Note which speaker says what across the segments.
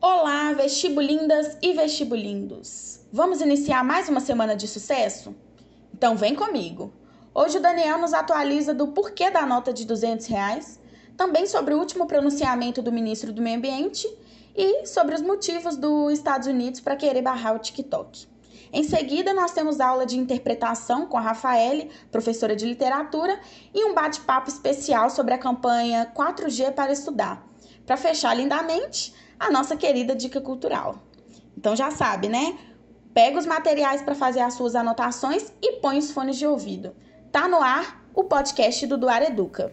Speaker 1: Olá, vestibulindas e vestibulindos! Vamos iniciar mais uma semana de sucesso? Então vem comigo! Hoje o Daniel nos atualiza do porquê da nota de 200 reais, também sobre o último pronunciamento do ministro do Meio Ambiente e sobre os motivos dos Estados Unidos para querer barrar o TikTok. Em seguida, nós temos aula de interpretação com a Rafaele, professora de literatura, e um bate-papo especial sobre a campanha 4G para estudar. Para fechar lindamente, a nossa querida dica cultural. Então já sabe, né? Pega os materiais para fazer as suas anotações e põe os fones de ouvido. Tá no ar o podcast do Duar Educa.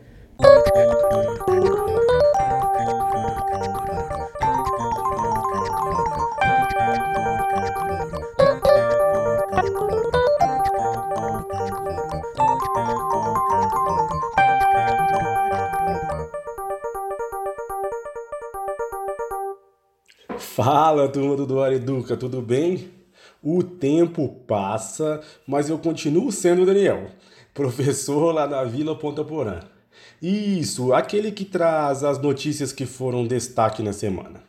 Speaker 2: Fala, turma do Duar Educa, tudo bem? O tempo passa, mas eu continuo sendo o Daniel, professor lá na Vila Ponta Porã. Isso, aquele que traz as notícias que foram destaque na semana.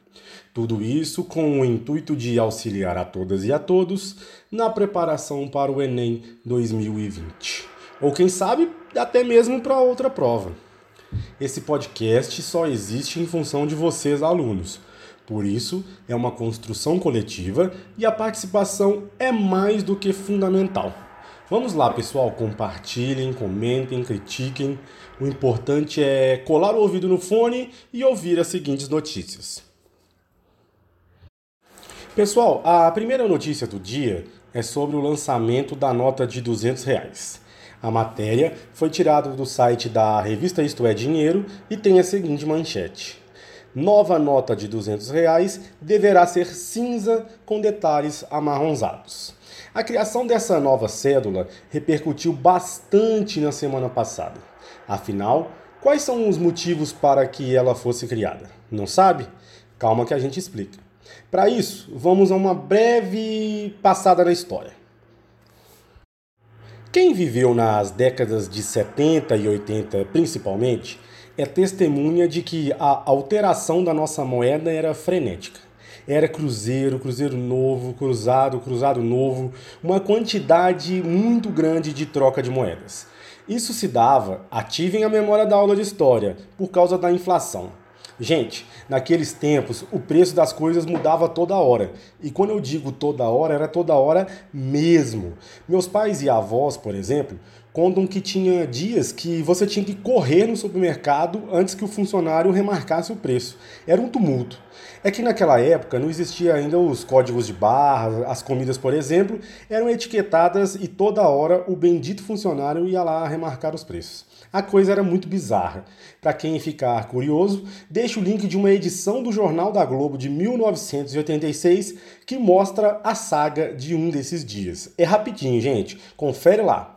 Speaker 2: Tudo isso com o intuito de auxiliar a todas e a todos na preparação para o Enem 2020. Ou quem sabe, até mesmo para outra prova. Esse podcast só existe em função de vocês, alunos por isso, é uma construção coletiva e a participação é mais do que fundamental. Vamos lá, pessoal, compartilhem, comentem, critiquem. O importante é colar o ouvido no fone e ouvir as seguintes notícias. Pessoal, a primeira notícia do dia é sobre o lançamento da nota de 200 reais. A matéria foi tirada do site da revista Isto é Dinheiro e tem a seguinte manchete nova nota de 200 reais deverá ser cinza com detalhes amarronzados. A criação dessa nova cédula repercutiu bastante na semana passada. Afinal, quais são os motivos para que ela fosse criada? Não sabe? Calma que a gente explica. Para isso, vamos a uma breve passada na história. Quem viveu nas décadas de 70 e 80 principalmente, é testemunha de que a alteração da nossa moeda era frenética. Era cruzeiro, cruzeiro novo, cruzado, cruzado novo, uma quantidade muito grande de troca de moedas. Isso se dava, ativem a memória da aula de história, por causa da inflação. Gente, naqueles tempos o preço das coisas mudava toda hora. E quando eu digo toda hora, era toda hora mesmo. Meus pais e avós, por exemplo, contam que tinha dias que você tinha que correr no supermercado antes que o funcionário remarcasse o preço. Era um tumulto. É que naquela época não existia ainda os códigos de barra, as comidas, por exemplo, eram etiquetadas e toda hora o bendito funcionário ia lá remarcar os preços. A coisa era muito bizarra. Para quem ficar curioso, deixo o link de uma edição do Jornal da Globo de 1986 que mostra a saga de um desses dias. É rapidinho, gente. Confere lá.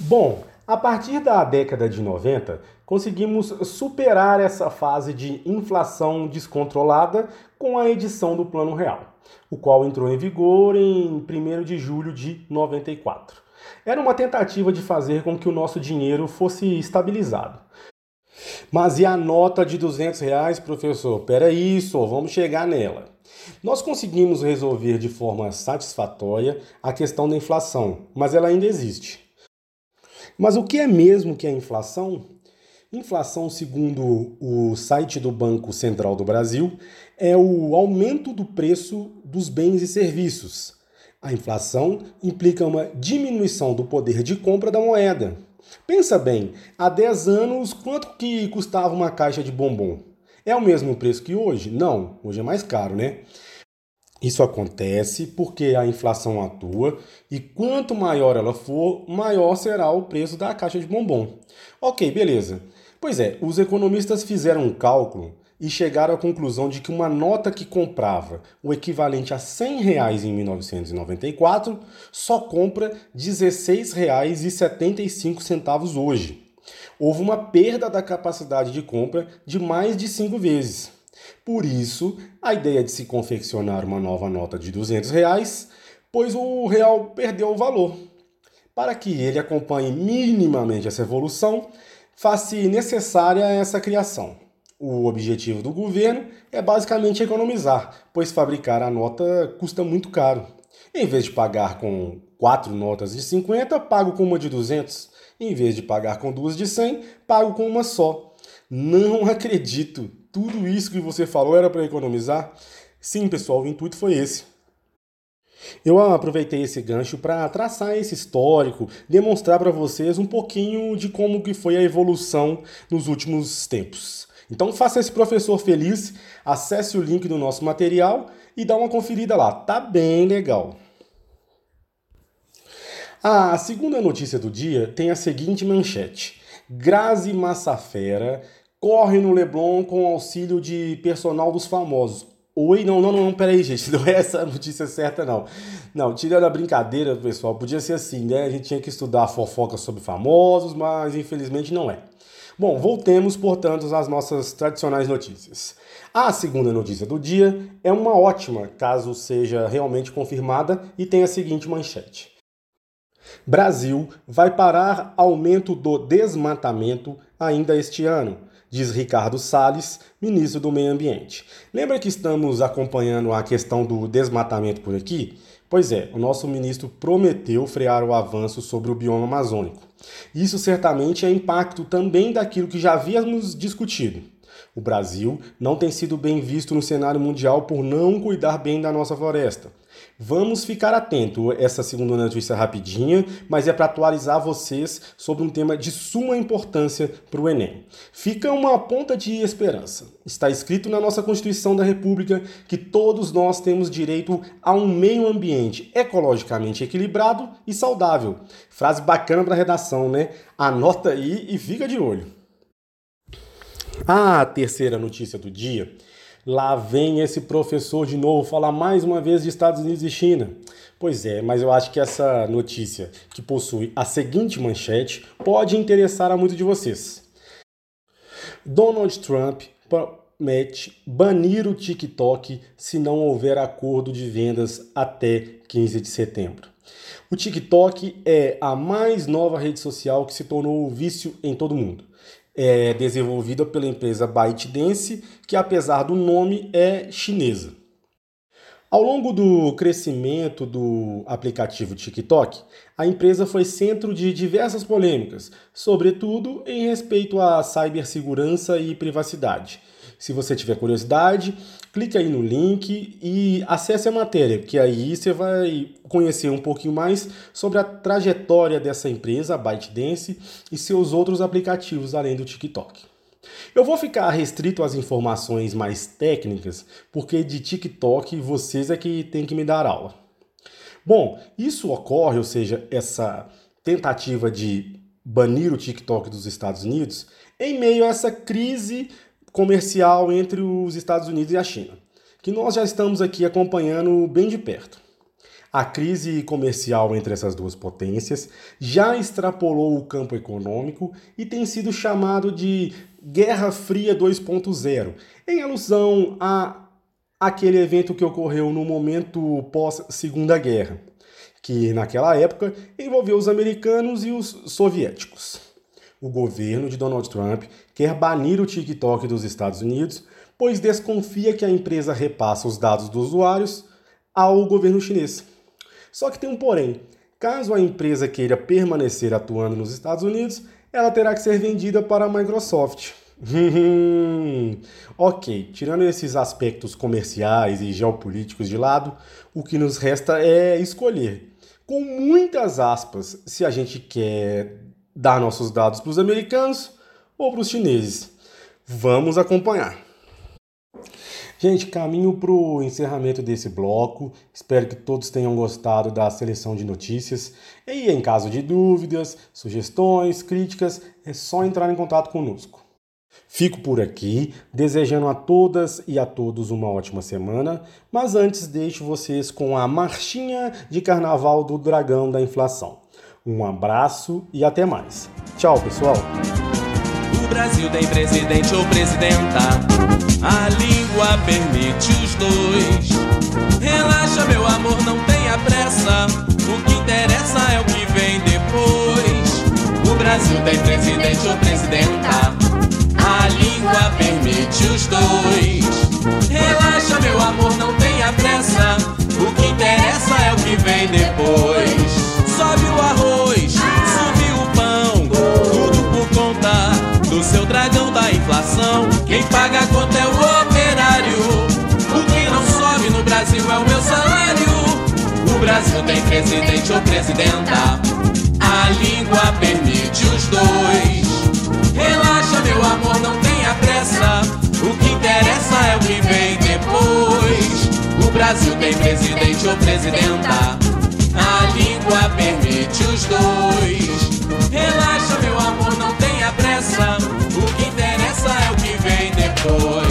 Speaker 2: Bom, a partir da década de 90, conseguimos superar essa fase de inflação descontrolada com a edição do Plano Real, o qual entrou em vigor em 1 de julho de 94. Era uma tentativa de fazer com que o nosso dinheiro fosse estabilizado. Mas e a nota de 200 reais, professor? Peraí, só vamos chegar nela. Nós conseguimos resolver de forma satisfatória a questão da inflação, mas ela ainda existe. Mas o que é mesmo que é inflação? Inflação, segundo o site do Banco Central do Brasil, é o aumento do preço dos bens e serviços. A inflação implica uma diminuição do poder de compra da moeda. Pensa bem, há 10 anos quanto que custava uma caixa de bombom? É o mesmo preço que hoje? Não, hoje é mais caro, né? Isso acontece porque a inflação atua e quanto maior ela for, maior será o preço da caixa de bombom. Ok, beleza. Pois é, os economistas fizeram um cálculo e chegaram à conclusão de que uma nota que comprava o equivalente a 100 reais em 1994 só compra R$ 16,75 hoje. Houve uma perda da capacidade de compra de mais de cinco vezes. Por isso, a ideia de se confeccionar uma nova nota de 200 reais, pois o real perdeu o valor. Para que ele acompanhe minimamente essa evolução, faz-se necessária essa criação. O objetivo do governo é basicamente economizar, pois fabricar a nota custa muito caro. Em vez de pagar com quatro notas de 50, pago com uma de 200. Em vez de pagar com duas de 100, pago com uma só. Não acredito! Tudo isso que você falou era para economizar? Sim, pessoal, o intuito foi esse. Eu aproveitei esse gancho para traçar esse histórico, demonstrar para vocês um pouquinho de como que foi a evolução nos últimos tempos. Então faça esse professor feliz, acesse o link do nosso material e dá uma conferida lá, tá bem legal. A segunda notícia do dia tem a seguinte manchete: Grazi Massafera corre no Leblon com auxílio de personal dos famosos. Oi, não, não, não, peraí, gente, não é essa a notícia certa, não. Não, tirando a brincadeira, pessoal, podia ser assim, né? A gente tinha que estudar fofoca sobre famosos, mas infelizmente não é. Bom, voltemos, portanto, às nossas tradicionais notícias. A segunda notícia do dia é uma ótima, caso seja realmente confirmada, e tem a seguinte manchete. Brasil vai parar aumento do desmatamento ainda este ano diz Ricardo Salles, ministro do Meio Ambiente. Lembra que estamos acompanhando a questão do desmatamento por aqui? Pois é, o nosso ministro prometeu frear o avanço sobre o bioma amazônico. Isso certamente é impacto também daquilo que já havíamos discutido. O Brasil não tem sido bem visto no cenário mundial por não cuidar bem da nossa floresta. Vamos ficar atento essa segunda notícia rapidinha, mas é para atualizar vocês sobre um tema de suma importância para o Enem. Fica uma ponta de esperança. Está escrito na nossa Constituição da República que todos nós temos direito a um meio ambiente ecologicamente equilibrado e saudável. Frase bacana para redação, né? Anota aí e fica de olho. A terceira notícia do dia Lá vem esse professor de novo falar mais uma vez de Estados Unidos e China. Pois é, mas eu acho que essa notícia, que possui a seguinte manchete, pode interessar a muitos de vocês. Donald Trump promete banir o TikTok se não houver acordo de vendas até 15 de setembro. O TikTok é a mais nova rede social que se tornou vício em todo mundo é desenvolvida pela empresa ByteDance, que apesar do nome é chinesa. Ao longo do crescimento do aplicativo TikTok, a empresa foi centro de diversas polêmicas, sobretudo em respeito à cibersegurança e privacidade. Se você tiver curiosidade, clique aí no link e acesse a matéria, que aí você vai conhecer um pouquinho mais sobre a trajetória dessa empresa, a ByteDance, e seus outros aplicativos além do TikTok. Eu vou ficar restrito às informações mais técnicas, porque de TikTok vocês é que tem que me dar aula. Bom, isso ocorre, ou seja, essa tentativa de banir o TikTok dos Estados Unidos, em meio a essa crise comercial entre os Estados Unidos e a China, que nós já estamos aqui acompanhando bem de perto. A crise comercial entre essas duas potências já extrapolou o campo econômico e tem sido chamado de Guerra Fria 2.0, em alusão a aquele evento que ocorreu no momento pós-Segunda Guerra, que naquela época envolveu os americanos e os soviéticos o governo de Donald Trump quer banir o TikTok dos Estados Unidos, pois desconfia que a empresa repassa os dados dos usuários ao governo chinês. Só que tem um porém. Caso a empresa queira permanecer atuando nos Estados Unidos, ela terá que ser vendida para a Microsoft. ok, tirando esses aspectos comerciais e geopolíticos de lado, o que nos resta é escolher, com muitas aspas, se a gente quer dar nossos dados para os americanos ou para os chineses. Vamos acompanhar. Gente, caminho para o encerramento desse bloco. Espero que todos tenham gostado da seleção de notícias. E em caso de dúvidas, sugestões, críticas, é só entrar em contato conosco. Fico por aqui, desejando a todas e a todos uma ótima semana, mas antes deixo vocês com a marchinha de carnaval do dragão da inflação. Um abraço e até mais. Tchau, pessoal.
Speaker 3: O Brasil tem presidente ou presidenta. A língua permite os dois. Relaxa, meu amor, não tenha pressa. O que interessa é o que vem depois. O Brasil tem presidente ou presidenta. A língua permite os dois. Relaxa, meu amor, não tenha pressa. O que interessa é o que vem depois. Sobe o arroz, subiu o pão. Tudo por conta do seu dragão da inflação. Quem paga a conta é o operário. O que não sobe no Brasil é o meu salário. O Brasil tem presidente ou presidenta. A língua permite os dois. Relaxa, meu amor, não tenha pressa. O que interessa é o que vem depois. O Brasil tem presidente ou presidenta. Língua permite os dois. Relaxa, meu amor, não tenha pressa. O que interessa é o que vem depois.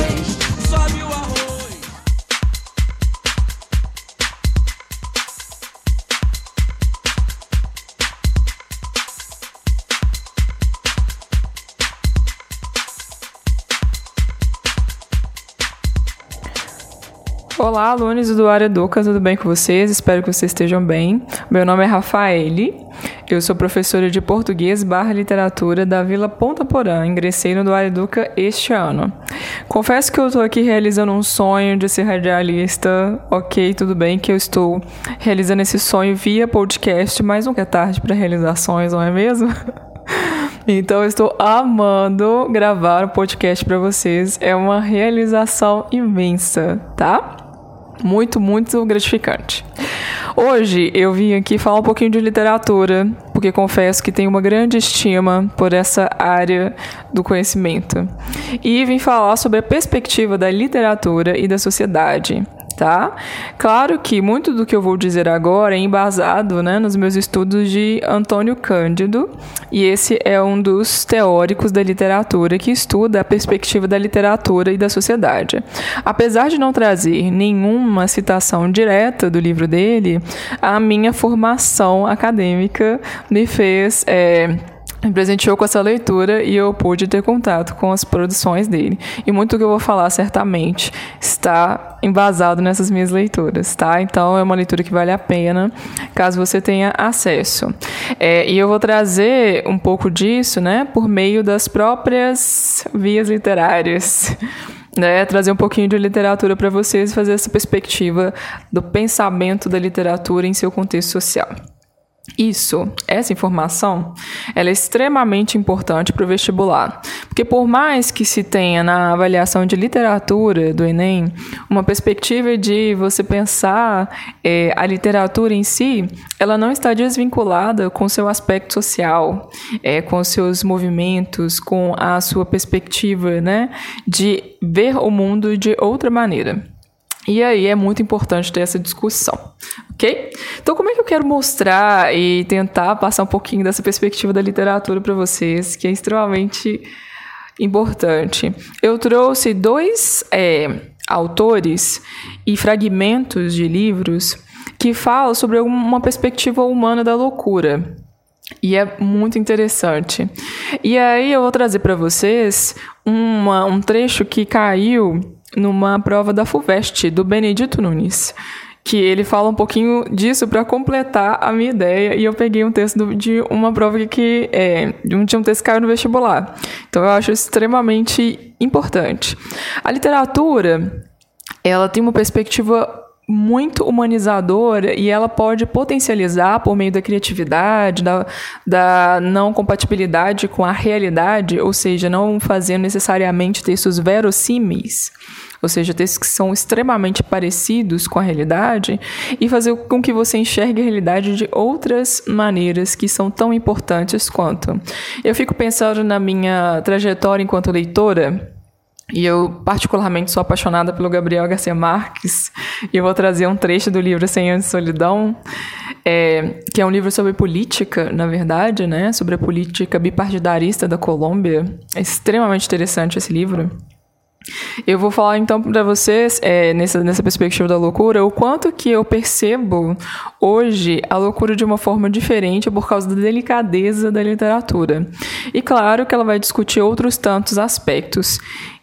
Speaker 4: Olá, alunos do Área Educa, tudo bem com vocês? Espero que vocês estejam bem. Meu nome é Rafaele, eu sou professora de português barra literatura da Vila Ponta Porã. Ingressei no Área Educa este ano. Confesso que eu estou aqui realizando um sonho de ser radialista. Ok, tudo bem que eu estou realizando esse sonho via podcast, mas nunca é tarde para realizações, não é mesmo? Então eu estou amando gravar o podcast para vocês. É uma realização imensa, tá? Muito, muito gratificante. Hoje eu vim aqui falar um pouquinho de literatura, porque confesso que tenho uma grande estima por essa área do conhecimento. E vim falar sobre a perspectiva da literatura e da sociedade tá? Claro que muito do que eu vou dizer agora é embasado né, nos meus estudos de Antônio Cândido, e esse é um dos teóricos da literatura que estuda a perspectiva da literatura e da sociedade. Apesar de não trazer nenhuma citação direta do livro dele, a minha formação acadêmica me fez. É, me presenteou com essa leitura e eu pude ter contato com as produções dele. E muito do que eu vou falar, certamente, está embasado nessas minhas leituras, tá? Então é uma leitura que vale a pena, caso você tenha acesso. É, e eu vou trazer um pouco disso, né, por meio das próprias vias literárias. Né, trazer um pouquinho de literatura para vocês e fazer essa perspectiva do pensamento da literatura em seu contexto social. Isso, essa informação, ela é extremamente importante para o vestibular, porque por mais que se tenha na avaliação de literatura do Enem uma perspectiva de você pensar é, a literatura em si, ela não está desvinculada com seu aspecto social, é, com seus movimentos, com a sua perspectiva, né, de ver o mundo de outra maneira. E aí é muito importante ter essa discussão, ok? Então, como é que eu quero mostrar e tentar passar um pouquinho dessa perspectiva da literatura para vocês, que é extremamente importante? Eu trouxe dois é, autores e fragmentos de livros que falam sobre uma perspectiva humana da loucura. E é muito interessante. E aí eu vou trazer para vocês uma, um trecho que caiu numa prova da FUVEST, do Benedito Nunes, que ele fala um pouquinho disso para completar a minha ideia, e eu peguei um texto de uma prova que é, tinha um texto que caiu no vestibular. Então eu acho extremamente importante. A literatura, ela tem uma perspectiva muito humanizadora e ela pode potencializar por meio da criatividade, da, da não compatibilidade com a realidade, ou seja, não fazendo necessariamente textos verossímeis, ou seja, textos que são extremamente parecidos com a realidade, e fazer com que você enxergue a realidade de outras maneiras que são tão importantes quanto. Eu fico pensando na minha trajetória enquanto leitora. E eu, particularmente, sou apaixonada pelo Gabriel Garcia Marques. E eu vou trazer um trecho do livro Cem Anos de Solidão, é, que é um livro sobre política, na verdade, né? Sobre a política bipartidarista da Colômbia. É extremamente interessante esse livro. Eu vou falar então para vocês, é, nessa, nessa perspectiva da loucura, o quanto que eu percebo hoje a loucura de uma forma diferente por causa da delicadeza da literatura. E claro que ela vai discutir outros tantos aspectos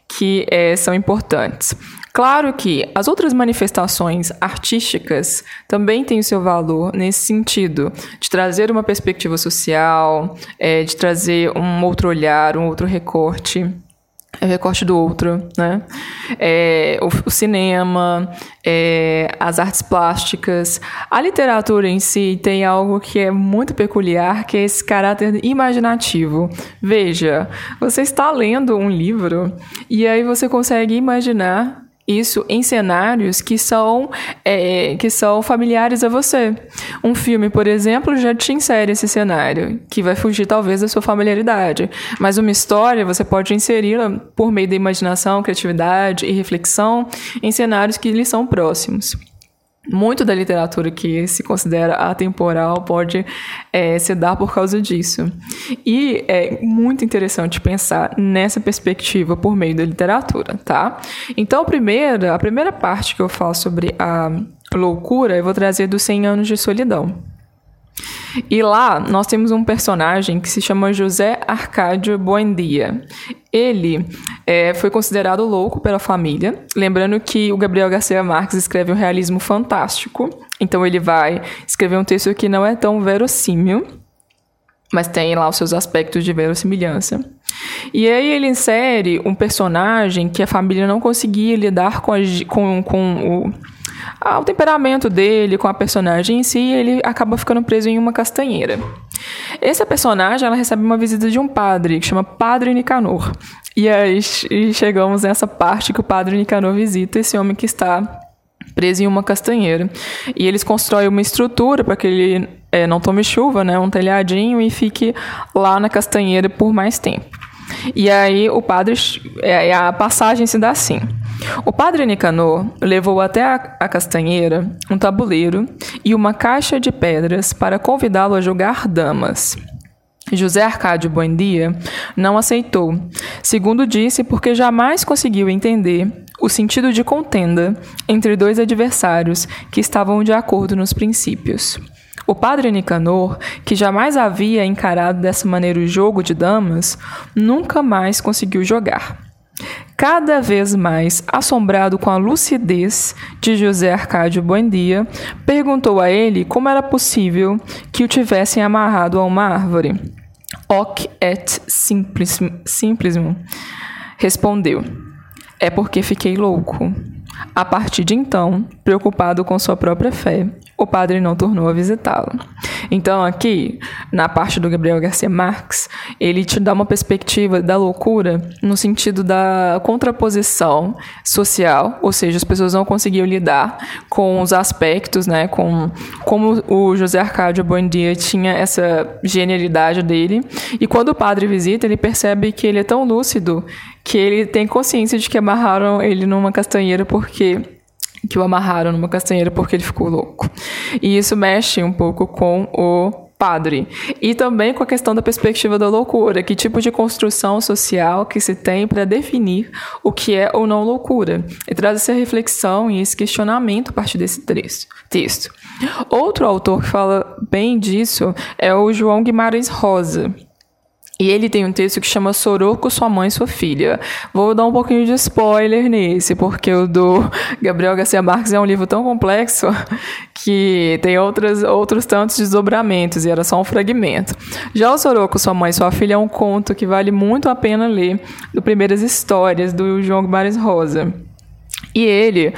Speaker 4: que é, são importantes. Claro que as outras manifestações artísticas também têm o seu valor nesse sentido, de trazer uma perspectiva social, é, de trazer um outro olhar, um outro recorte é recorte do outro, né? É, o, o, cinema, é, as artes plásticas, a literatura em si tem algo que é muito peculiar, que é esse caráter imaginativo. Veja, você está lendo um livro e aí você consegue imaginar isso em cenários que são, é, que são familiares a você. Um filme, por exemplo, já te insere esse cenário, que vai fugir talvez da sua familiaridade. Mas uma história você pode inseri-la por meio da imaginação, criatividade e reflexão em cenários que lhe são próximos muito da literatura que se considera atemporal pode é, se dar por causa disso. E é muito interessante pensar nessa perspectiva por meio da literatura, tá? Então, a primeira, a primeira parte que eu falo sobre a loucura, eu vou trazer dos 100 anos de solidão. E lá nós temos um personagem que se chama José Arcádio Buendia. Ele é, foi considerado louco pela família, lembrando que o Gabriel Garcia Marques escreve um realismo fantástico, então ele vai escrever um texto que não é tão verossímil, mas tem lá os seus aspectos de verossimilhança. E aí ele insere um personagem que a família não conseguia lidar com, a, com, com o ao temperamento dele, com a personagem em si, ele acaba ficando preso em uma castanheira. Essa personagem, ela recebe uma visita de um padre, que chama Padre Nicanor. E aí chegamos nessa parte que o Padre Nicanor visita esse homem que está preso em uma castanheira. E eles constroem uma estrutura para que ele é, não tome chuva, né, um telhadinho, e fique lá na castanheira por mais tempo. E aí o padre, é, a passagem se dá assim. O padre Nicanor levou até a, a castanheira um tabuleiro e uma caixa de pedras para convidá-lo a jogar damas. José Arcádio Buendia não aceitou, segundo disse, porque jamais conseguiu entender o sentido de contenda entre dois adversários que estavam de acordo nos princípios. O padre Nicanor, que jamais havia encarado dessa maneira o jogo de damas, nunca mais conseguiu jogar. Cada vez mais assombrado com a lucidez de José Arcádio Buendia, perguntou a ele como era possível que o tivessem amarrado a uma árvore. Hoc et simplismo. Respondeu: É porque fiquei louco. A partir de então, preocupado com sua própria fé, o padre não tornou a visitá-lo. Então, aqui, na parte do Gabriel Garcia Marques, ele te dá uma perspectiva da loucura no sentido da contraposição social, ou seja, as pessoas não conseguiam lidar com os aspectos, né, com como o José Arcádio Buendia tinha essa genialidade dele, e quando o padre visita, ele percebe que ele é tão lúcido que ele tem consciência de que amarraram ele numa castanheira porque que o amarraram numa castanheira porque ele ficou louco. E isso mexe um pouco com o padre. E também com a questão da perspectiva da loucura, que tipo de construção social que se tem para definir o que é ou não loucura. E traz essa reflexão e esse questionamento a partir desse texto. Outro autor que fala bem disso é o João Guimarães Rosa. E ele tem um texto que chama Soroco, Sua Mãe e Sua Filha. Vou dar um pouquinho de spoiler nesse, porque o do Gabriel Garcia Marques é um livro tão complexo que tem outras, outros tantos desdobramentos, e era só um fragmento. Já o Soroco, Sua Mãe e Sua Filha é um conto que vale muito a pena ler, do Primeiras Histórias, do João Guimarães Rosa. E ele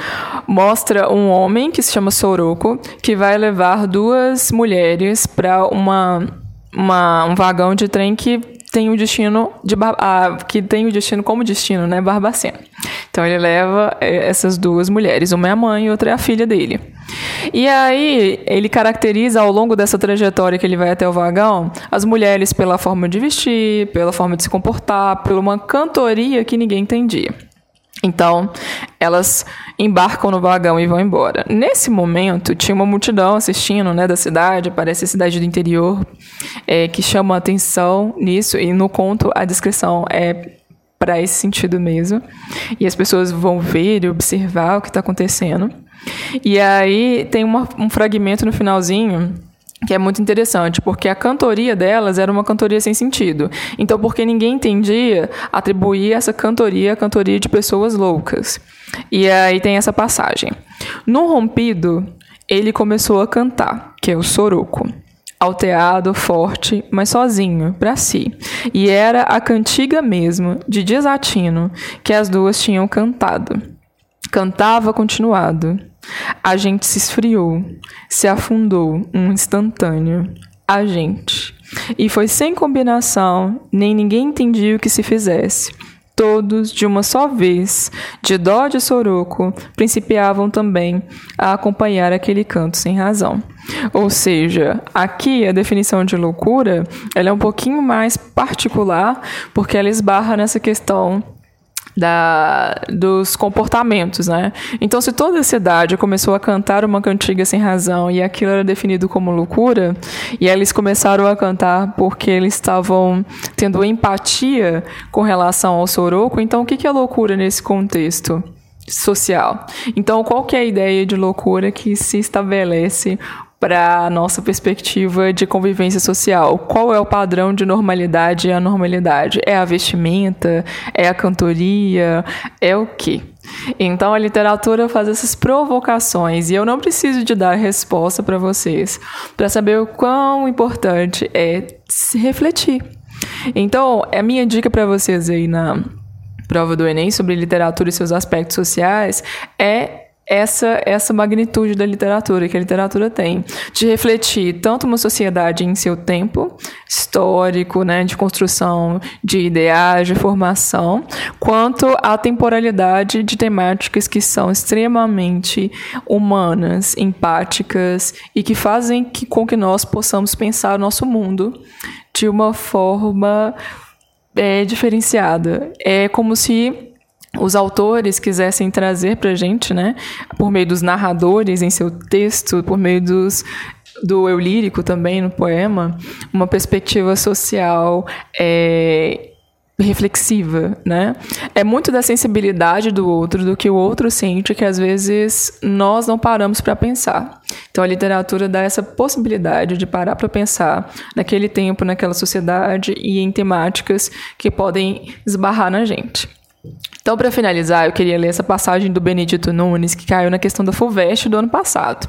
Speaker 4: mostra um homem que se chama Soroco, que vai levar duas mulheres para uma uma, um vagão de trem que tem o destino de ah, que tem o destino como destino, né, Barbacena. Então ele leva eh, essas duas mulheres, uma é a mãe e outra é a filha dele. E aí ele caracteriza ao longo dessa trajetória que ele vai até o vagão as mulheres pela forma de vestir, pela forma de se comportar, por uma cantoria que ninguém entendia. Então, elas embarcam no vagão e vão embora. Nesse momento, tinha uma multidão assistindo, né, da cidade, parece a cidade do interior, é, que chama a atenção nisso, e no conto a descrição é para esse sentido mesmo. E as pessoas vão ver e observar o que está acontecendo. E aí tem uma, um fragmento no finalzinho que é muito interessante, porque a cantoria delas era uma cantoria sem sentido. Então, porque ninguém entendia, atribuía essa cantoria à cantoria de pessoas loucas. E aí tem essa passagem. No rompido, ele começou a cantar, que é o soroco. alteado, forte, mas sozinho, para si. E era a cantiga mesmo, de desatino, que as duas tinham cantado. Cantava continuado. A gente se esfriou, se afundou, um instantâneo. A gente. E foi sem combinação, nem ninguém entendia o que se fizesse. Todos, de uma só vez, de dó de soroco, principiavam também a acompanhar aquele canto sem razão. Ou seja, aqui a definição de loucura ela é um pouquinho mais particular, porque ela esbarra nessa questão da, dos comportamentos, né? Então, se toda a cidade começou a cantar uma cantiga sem razão e aquilo era definido como loucura, e eles começaram a cantar porque eles estavam tendo empatia com relação ao soroco, então o que é loucura nesse contexto? social. Então, qual que é a ideia de loucura que se estabelece para a nossa perspectiva de convivência social. Qual é o padrão de normalidade e anormalidade? É a vestimenta? É a cantoria? É o quê? Então a literatura faz essas provocações e eu não preciso de dar resposta para vocês para saber o quão importante é se refletir. Então, a minha dica para vocês aí na prova do Enem sobre literatura e seus aspectos sociais é essa essa magnitude da literatura que a literatura tem de refletir tanto uma sociedade em seu tempo histórico, né, de construção de ideais, de formação, quanto a temporalidade de temáticas que são extremamente humanas, empáticas e que fazem que, com que nós possamos pensar o nosso mundo de uma forma é, diferenciada. É como se os autores quisessem trazer para a gente, né, por meio dos narradores em seu texto, por meio dos do eu lírico também no poema, uma perspectiva social é, reflexiva, né? É muito da sensibilidade do outro, do que o outro sente, que às vezes nós não paramos para pensar. Então a literatura dá essa possibilidade de parar para pensar naquele tempo, naquela sociedade e em temáticas que podem esbarrar na gente. Então, para finalizar, eu queria ler essa passagem do Benedito Nunes, que caiu na questão da FUVEST do ano passado.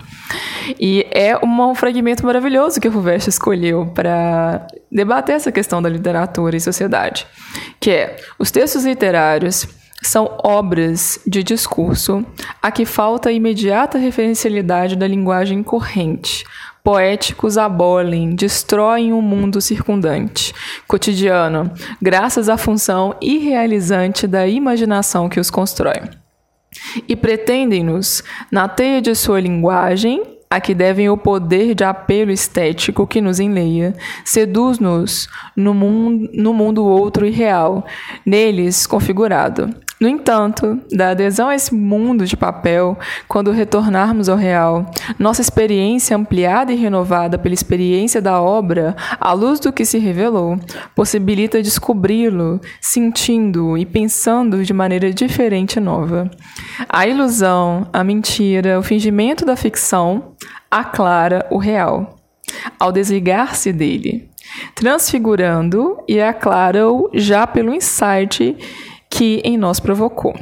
Speaker 4: E é um fragmento maravilhoso que a FUVEST escolheu para debater essa questão da literatura e sociedade, que é: os textos literários são obras de discurso a que falta a imediata referencialidade da linguagem corrente, poéticos abolem, destroem o mundo circundante, cotidiano, graças à função irrealizante da imaginação que os constrói. E pretendem-nos, na teia de sua linguagem, a que devem o poder de apelo estético que nos enleia, seduz-nos no mundo, no mundo outro e real, neles configurado. No entanto, da adesão a esse mundo de papel, quando retornarmos ao real, nossa experiência ampliada e renovada pela experiência da obra, à luz do que se revelou, possibilita descobri-lo, sentindo e pensando de maneira diferente e nova. A ilusão, a mentira, o fingimento da ficção aclara o real, ao desligar-se dele, transfigurando e aclara-o já pelo insight que em nós provocou.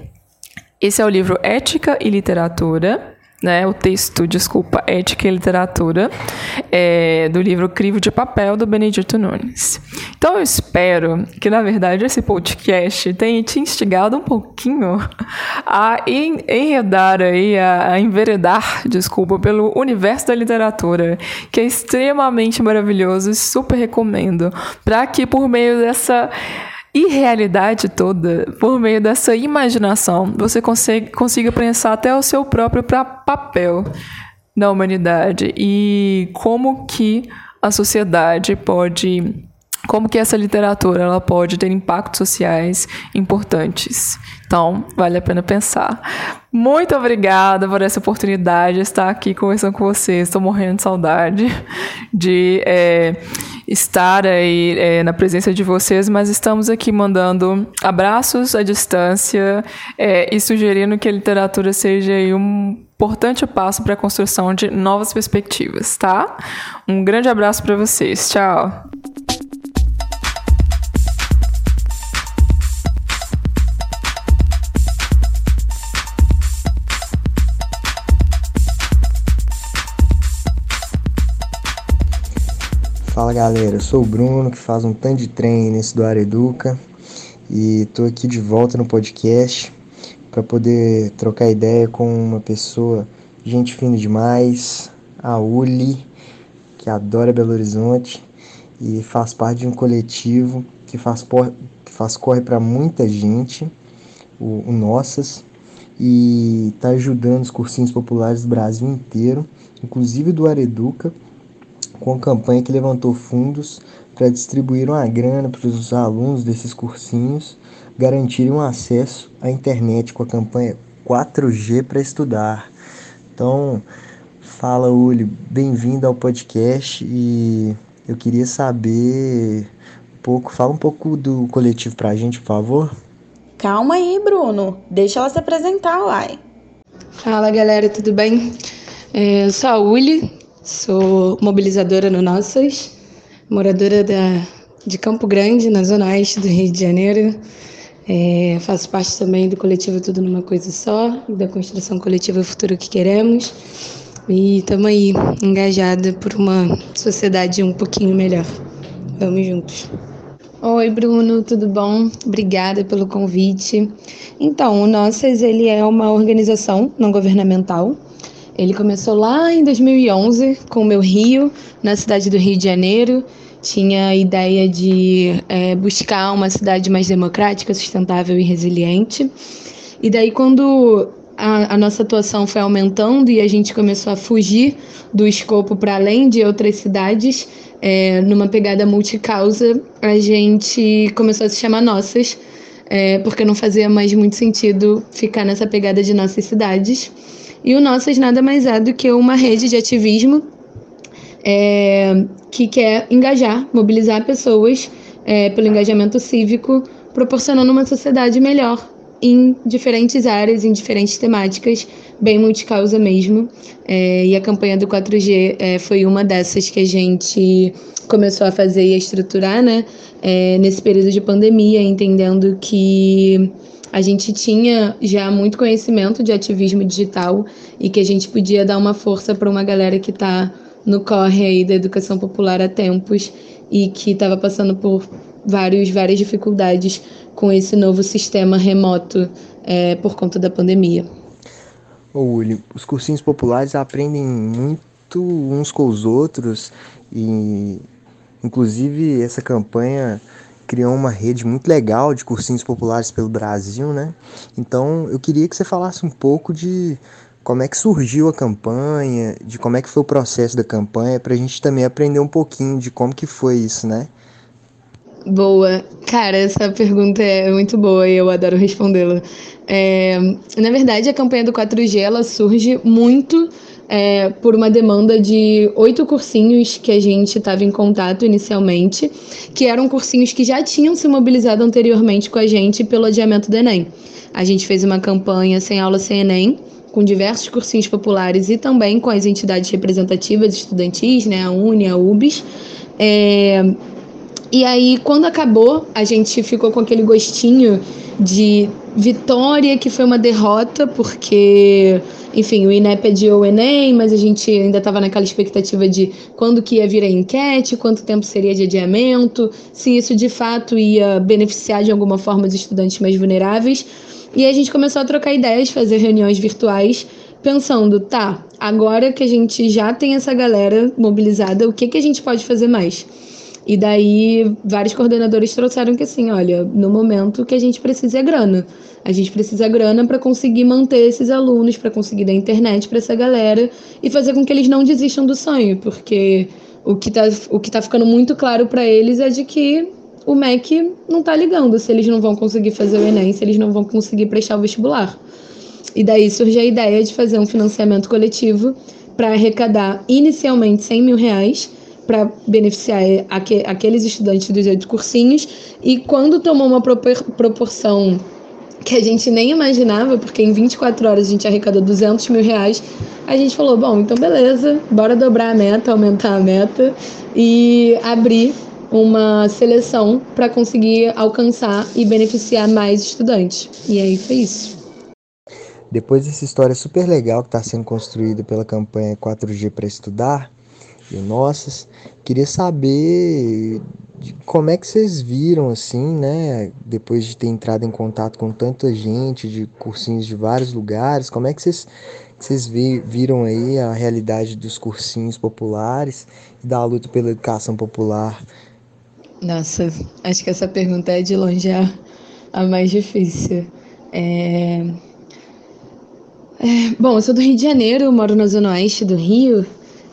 Speaker 4: Esse é o livro Ética e Literatura, né, o texto, desculpa, Ética e Literatura, é, do livro Crivo de Papel, do Benedito Nunes. Então eu espero que, na verdade, esse podcast tenha te instigado um pouquinho a enredar aí, a, a enveredar, desculpa, pelo universo da literatura, que é extremamente maravilhoso e super recomendo, para que por meio dessa irrealidade toda, por meio dessa imaginação, você consegue, consiga pensar até o seu próprio papel na humanidade e como que a sociedade pode como que essa literatura ela pode ter impactos sociais importantes. Então, vale a pena pensar. Muito obrigada por essa oportunidade de estar aqui conversando com vocês. Estou morrendo de saudade de é, estar aí é, na presença de vocês, mas estamos aqui mandando abraços à distância é, e sugerindo que a literatura seja um importante passo para a construção de novas perspectivas, tá? Um grande abraço para vocês. Tchau.
Speaker 5: Fala galera, eu sou o Bruno que faz um tanto de trem nesse do Educa e tô aqui de volta no podcast para poder trocar ideia com uma pessoa, gente fina demais, a Uli, que adora Belo Horizonte e faz parte de um coletivo que faz, que faz corre para muita gente, o, o Nossas, e está ajudando os cursinhos populares do Brasil inteiro, inclusive do Areduca, com a campanha que levantou fundos para distribuir uma grana para os alunos desses cursinhos garantirem um acesso à internet com a campanha 4G para estudar. Então, fala Uli, bem-vindo ao podcast e eu queria saber um pouco, fala um pouco do coletivo para a gente, por favor.
Speaker 1: Calma aí, Bruno. Deixa ela se apresentar, uai.
Speaker 6: Fala, galera, tudo bem? É, eu sou a Uli, sou mobilizadora no Nossas, moradora da, de Campo Grande, na zona oeste do Rio de Janeiro. É, faço parte também do coletivo Tudo Numa Coisa Só, da construção coletiva Futuro que Queremos. E estamos aí, engajada por uma sociedade um pouquinho melhor. Vamos juntos. Oi, Bruno, tudo bom? Obrigada pelo convite. Então, o Nossas ele é uma organização não governamental. Ele começou lá em 2011 com o meu Rio, na cidade do Rio de Janeiro. Tinha a ideia de é, buscar uma cidade mais democrática, sustentável e resiliente. E daí, quando a, a, nossa atuação foi aumentando e a gente começou a fugir do escopo para além de outras cidades, é, numa pegada multicausa, a gente começou a se chamar Nossas, é, porque não fazia mais muito sentido ficar nessa pegada de nossas cidades. E o Nossas nada mais é do que uma rede de ativismo é, que quer engajar, mobilizar pessoas é, pelo engajamento cívico, proporcionando uma sociedade melhor em diferentes áreas, em diferentes temáticas, bem multicausa mesmo. É, e a campanha do 4G é, foi uma dessas que a gente começou a fazer e a estruturar, né? É, nesse período de pandemia, entendendo que a gente tinha já muito conhecimento de ativismo digital e que a gente podia dar uma força para uma galera que está no corre aí da educação popular há tempos e que estava passando por vários, várias dificuldades com esse novo sistema remoto é, por conta da pandemia.
Speaker 5: Ô, Uli, os cursinhos populares aprendem muito uns com os outros e, inclusive, essa campanha criou uma rede muito legal de cursinhos populares pelo Brasil, né? Então, eu queria que você falasse um pouco de como é que surgiu a campanha, de como é que foi o processo da campanha, para a gente também aprender um pouquinho de como que foi isso, né?
Speaker 6: Boa. Cara, essa pergunta é muito boa e eu adoro respondê-la. É, na verdade, a campanha do 4G ela surge muito é, por uma demanda de oito cursinhos que a gente estava em contato inicialmente, que eram cursinhos que já tinham se mobilizado anteriormente com a gente pelo adiamento do Enem. A gente fez uma campanha sem aula sem Enem, com diversos cursinhos populares e também com as entidades representativas estudantis, né, a UNE, a UBS. É, e aí, quando acabou, a gente ficou com aquele gostinho de vitória, que foi uma derrota, porque, enfim, o INEP adiou o Enem, mas a gente ainda estava naquela expectativa de quando que ia vir a enquete, quanto tempo seria de adiamento, se isso de fato ia beneficiar de alguma forma os estudantes mais vulneráveis. E a gente começou a trocar ideias, fazer reuniões virtuais, pensando, tá, agora que a gente já tem essa galera mobilizada, o que, que a gente pode fazer mais? E daí vários coordenadores trouxeram que assim, olha, no momento que a gente precisa é grana. A gente precisa grana para conseguir manter esses alunos, para conseguir dar internet para essa galera e fazer com que eles não desistam do sonho, porque o que tá, o que tá ficando muito claro para eles é de que o MEC não tá ligando se eles não vão conseguir fazer o Enem, se eles não vão conseguir prestar o vestibular. E daí surge a ideia de fazer um financiamento coletivo para arrecadar inicialmente 100 mil reais para beneficiar aqu aqueles estudantes dos oito cursinhos. E quando tomou uma propor proporção que a gente nem imaginava, porque em 24 horas a gente arrecadou 200 mil reais, a gente falou: bom, então beleza, bora dobrar a meta, aumentar a meta e abrir uma seleção para conseguir alcançar e beneficiar mais estudantes. E aí foi isso.
Speaker 5: Depois dessa história super legal que está sendo construída pela campanha 4G para estudar, Nossas. Queria saber como é que vocês viram, assim, né? Depois de ter entrado em contato com tanta gente, de cursinhos de vários lugares, como é que vocês, vocês viram aí a realidade dos cursinhos populares e da luta pela educação popular?
Speaker 6: Nossa, acho que essa pergunta é de longe a, a mais difícil. É... É, bom, eu sou do Rio de Janeiro, moro na zona oeste do Rio,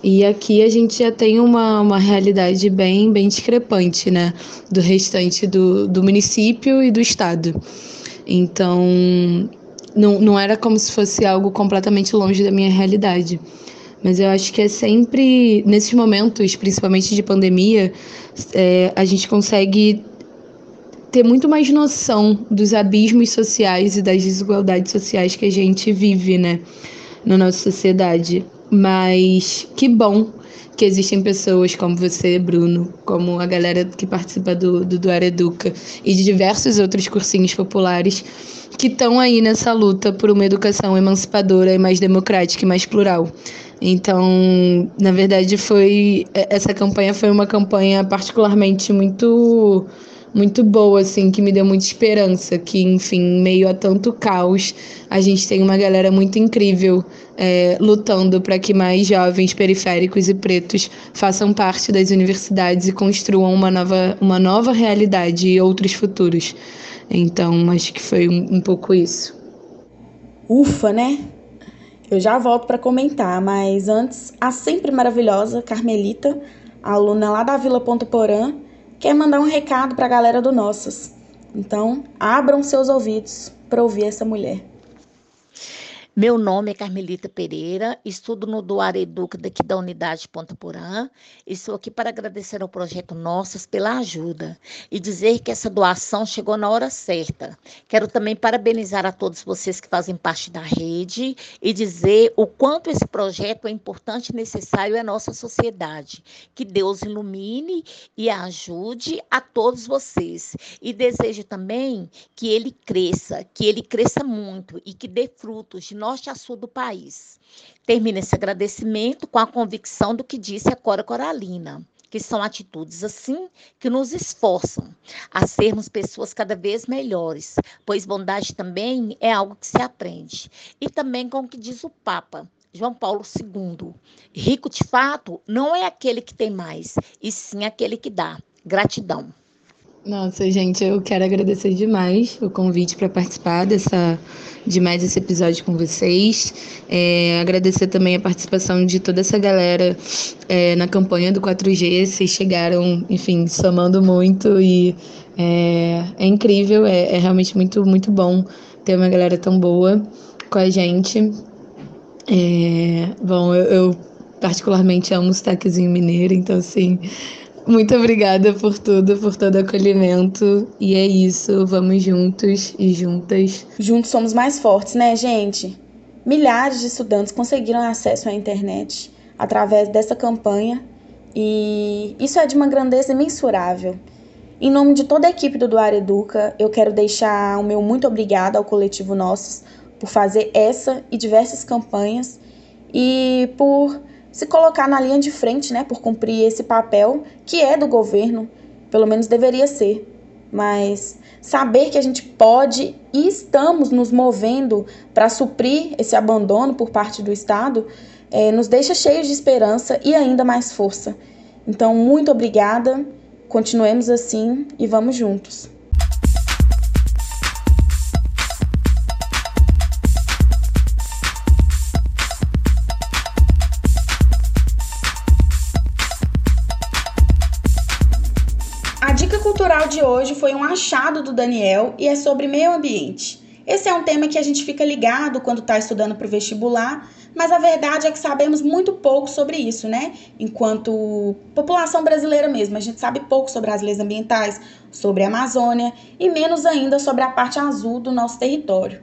Speaker 6: e aqui a gente já tem uma, uma realidade bem, bem discrepante, né? Do restante do, do município e do estado. Então, não, não era como se fosse algo completamente longe da minha realidade. Mas eu acho que é sempre, nesses momentos, principalmente de pandemia, é, a gente consegue ter muito mais noção dos abismos sociais e das desigualdades sociais que a gente vive, né, na nossa sociedade. Mas que bom que existem pessoas como você, Bruno, como a galera que participa do, do Duar Educa e de diversos outros cursinhos populares que estão aí nessa luta por uma educação emancipadora e mais democrática e mais plural. Então, na verdade, foi essa campanha foi uma campanha particularmente muito muito boa, assim, que me deu muita esperança. Que, enfim, meio a tanto caos, a gente tem uma galera muito incrível é, lutando para que mais jovens periféricos e pretos façam parte das universidades e construam uma nova, uma nova realidade e outros futuros. Então, acho que foi um, um pouco isso.
Speaker 1: Ufa, né? Eu já volto para comentar, mas antes, a sempre maravilhosa Carmelita, aluna lá da Vila Ponto Porã, quer mandar um recado para a galera do Nossas. Então, abram seus ouvidos para ouvir essa mulher.
Speaker 7: Meu nome é Carmelita Pereira, estudo no Duar Educa daqui da unidade Ponta Porã. Estou aqui para agradecer ao projeto Nossas pela ajuda e dizer que essa doação chegou na hora certa. Quero também parabenizar a todos vocês que fazem parte da rede e dizer o quanto esse projeto é importante e necessário à nossa sociedade. Que Deus ilumine e ajude a todos vocês. E desejo também que ele cresça, que ele cresça muito e que dê frutos de norte a sul do país. Termino esse agradecimento com a convicção do que disse a Cora Coralina, que são atitudes assim que nos esforçam a sermos pessoas cada vez melhores, pois bondade também é algo que se aprende. E também com o que diz o Papa, João Paulo II. Rico de fato não é aquele que tem mais, e sim aquele que dá. Gratidão.
Speaker 6: Nossa, gente, eu quero agradecer demais o convite para participar dessa, de mais esse episódio com vocês. É, agradecer também a participação de toda essa galera é, na campanha do 4G. Vocês chegaram, enfim, somando muito e é, é incrível, é, é, realmente muito, muito bom ter uma galera tão boa com a gente. É, bom, eu, eu particularmente amo o sotaquezinho mineiro, então assim muito obrigada por tudo, por todo acolhimento. E é isso, vamos juntos e juntas.
Speaker 1: Juntos somos mais fortes, né, gente? Milhares de estudantes conseguiram acesso à internet através dessa campanha e isso é de uma grandeza imensurável. Em nome de toda a equipe do Duar Educa, eu quero deixar o meu muito obrigado ao coletivo Nossos por fazer essa e diversas campanhas e por se colocar na linha de frente, né, por cumprir esse papel que é do governo, pelo menos deveria ser. Mas saber que a gente pode e estamos nos movendo para suprir esse abandono por parte do Estado é, nos deixa cheios de esperança e ainda mais força. Então, muito obrigada, continuemos assim e vamos juntos. Cultural de hoje foi um achado do Daniel e é sobre meio ambiente. Esse é um tema que a gente fica ligado quando está estudando para o vestibular, mas a verdade é que sabemos muito pouco sobre isso, né? Enquanto população brasileira mesmo, a gente sabe pouco sobre as leis ambientais, sobre a Amazônia e menos ainda sobre a parte azul do nosso território.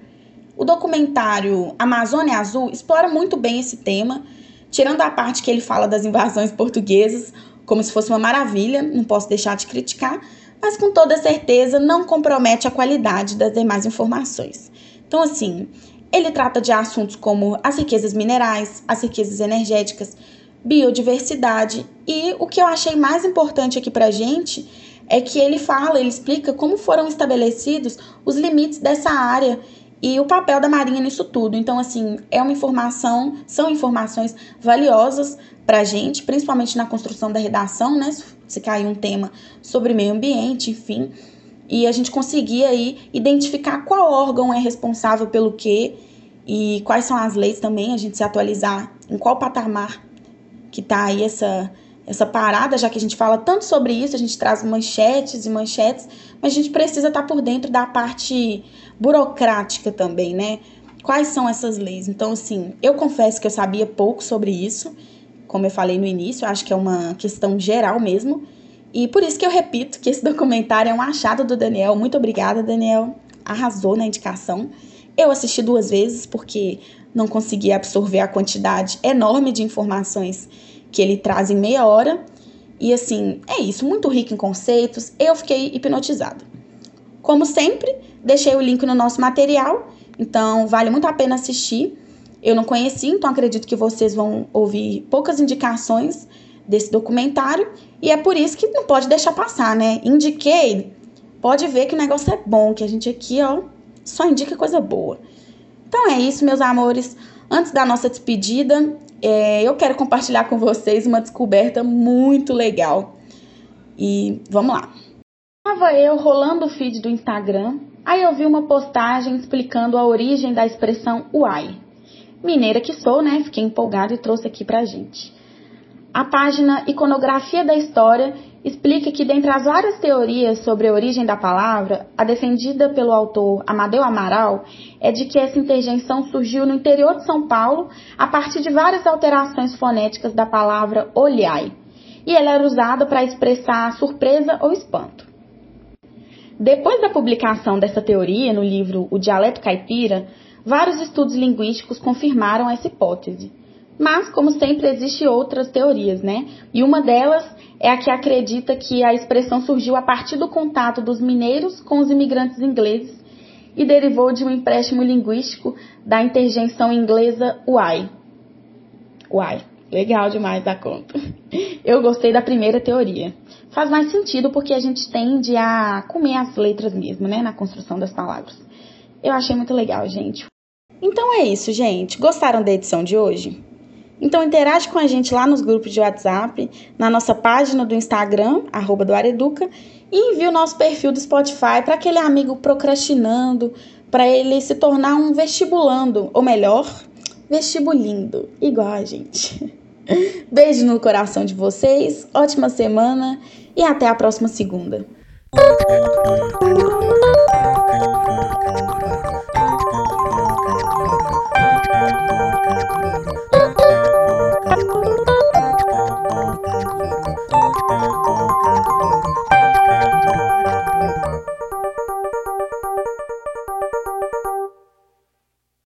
Speaker 1: O documentário Amazônia Azul explora muito bem esse tema, tirando a parte que ele fala das invasões portuguesas, como se fosse uma maravilha, não posso deixar de criticar, mas com toda certeza não compromete a qualidade das demais informações. Então, assim, ele trata de assuntos como as riquezas minerais, as riquezas energéticas, biodiversidade. E o que eu achei mais importante aqui para gente é que ele fala, ele explica como foram estabelecidos os limites dessa área e o papel da Marinha nisso tudo. Então, assim, é uma informação, são informações valiosas para a gente, principalmente na construção da redação, né? Se cair um tema sobre meio ambiente, enfim. E a gente conseguir aí identificar qual órgão é responsável pelo quê e quais são as leis também, a gente se atualizar em qual patamar que está aí essa, essa parada, já que a gente fala tanto sobre isso, a gente traz manchetes e manchetes, mas a gente precisa estar tá por dentro da parte burocrática também, né? Quais são essas leis? Então, assim, eu confesso que eu sabia pouco sobre isso, como eu falei no início, acho que é uma questão geral mesmo. E por isso que eu repito que esse documentário é um achado do Daniel. Muito obrigada, Daniel. Arrasou na indicação. Eu assisti duas vezes porque não consegui absorver a quantidade enorme de informações que ele traz em meia hora. E assim, é isso, muito rico em conceitos. Eu fiquei hipnotizada. Como sempre, deixei o link no nosso material, então vale muito a pena assistir. Eu não conheci, então acredito que vocês vão ouvir poucas indicações desse documentário e é por isso que não pode deixar passar, né? Indiquei, pode ver que o negócio é bom, que a gente aqui, ó, só indica coisa boa. Então é isso, meus amores. Antes da nossa despedida, é, eu quero compartilhar com vocês uma descoberta muito legal. E vamos lá. Estava eu rolando o feed do Instagram, aí eu vi uma postagem explicando a origem da expressão uai. Mineira que sou, né? Fiquei empolgada e trouxe aqui pra gente. A página Iconografia da História explica que, dentre as várias teorias sobre a origem da palavra, a defendida pelo autor Amadeu Amaral é de que essa interjeição surgiu no interior de São Paulo a partir de várias alterações fonéticas da palavra olhai, e ela era usada para expressar surpresa ou espanto. Depois da publicação dessa teoria no livro O Dialeto Caipira, vários estudos linguísticos confirmaram essa hipótese. Mas, como sempre, existem outras teorias, né? E uma delas é a que acredita que a expressão surgiu a partir do contato dos mineiros com os imigrantes ingleses e derivou de um empréstimo linguístico da interjeição inglesa why. Why. Legal demais da conta. Eu gostei da primeira teoria. Faz mais sentido porque a gente tende a comer as letras mesmo, né, na construção das palavras. Eu achei muito legal, gente. Então é isso, gente. Gostaram da edição de hoje? Então interage com a gente lá nos grupos de WhatsApp, na nossa página do Instagram, arroba do Areduca, e envie o nosso perfil do Spotify para aquele amigo procrastinando, para ele se tornar um vestibulando, ou melhor, vestibulindo, igual a gente. Beijo no coração de vocês, ótima semana e até a próxima segunda.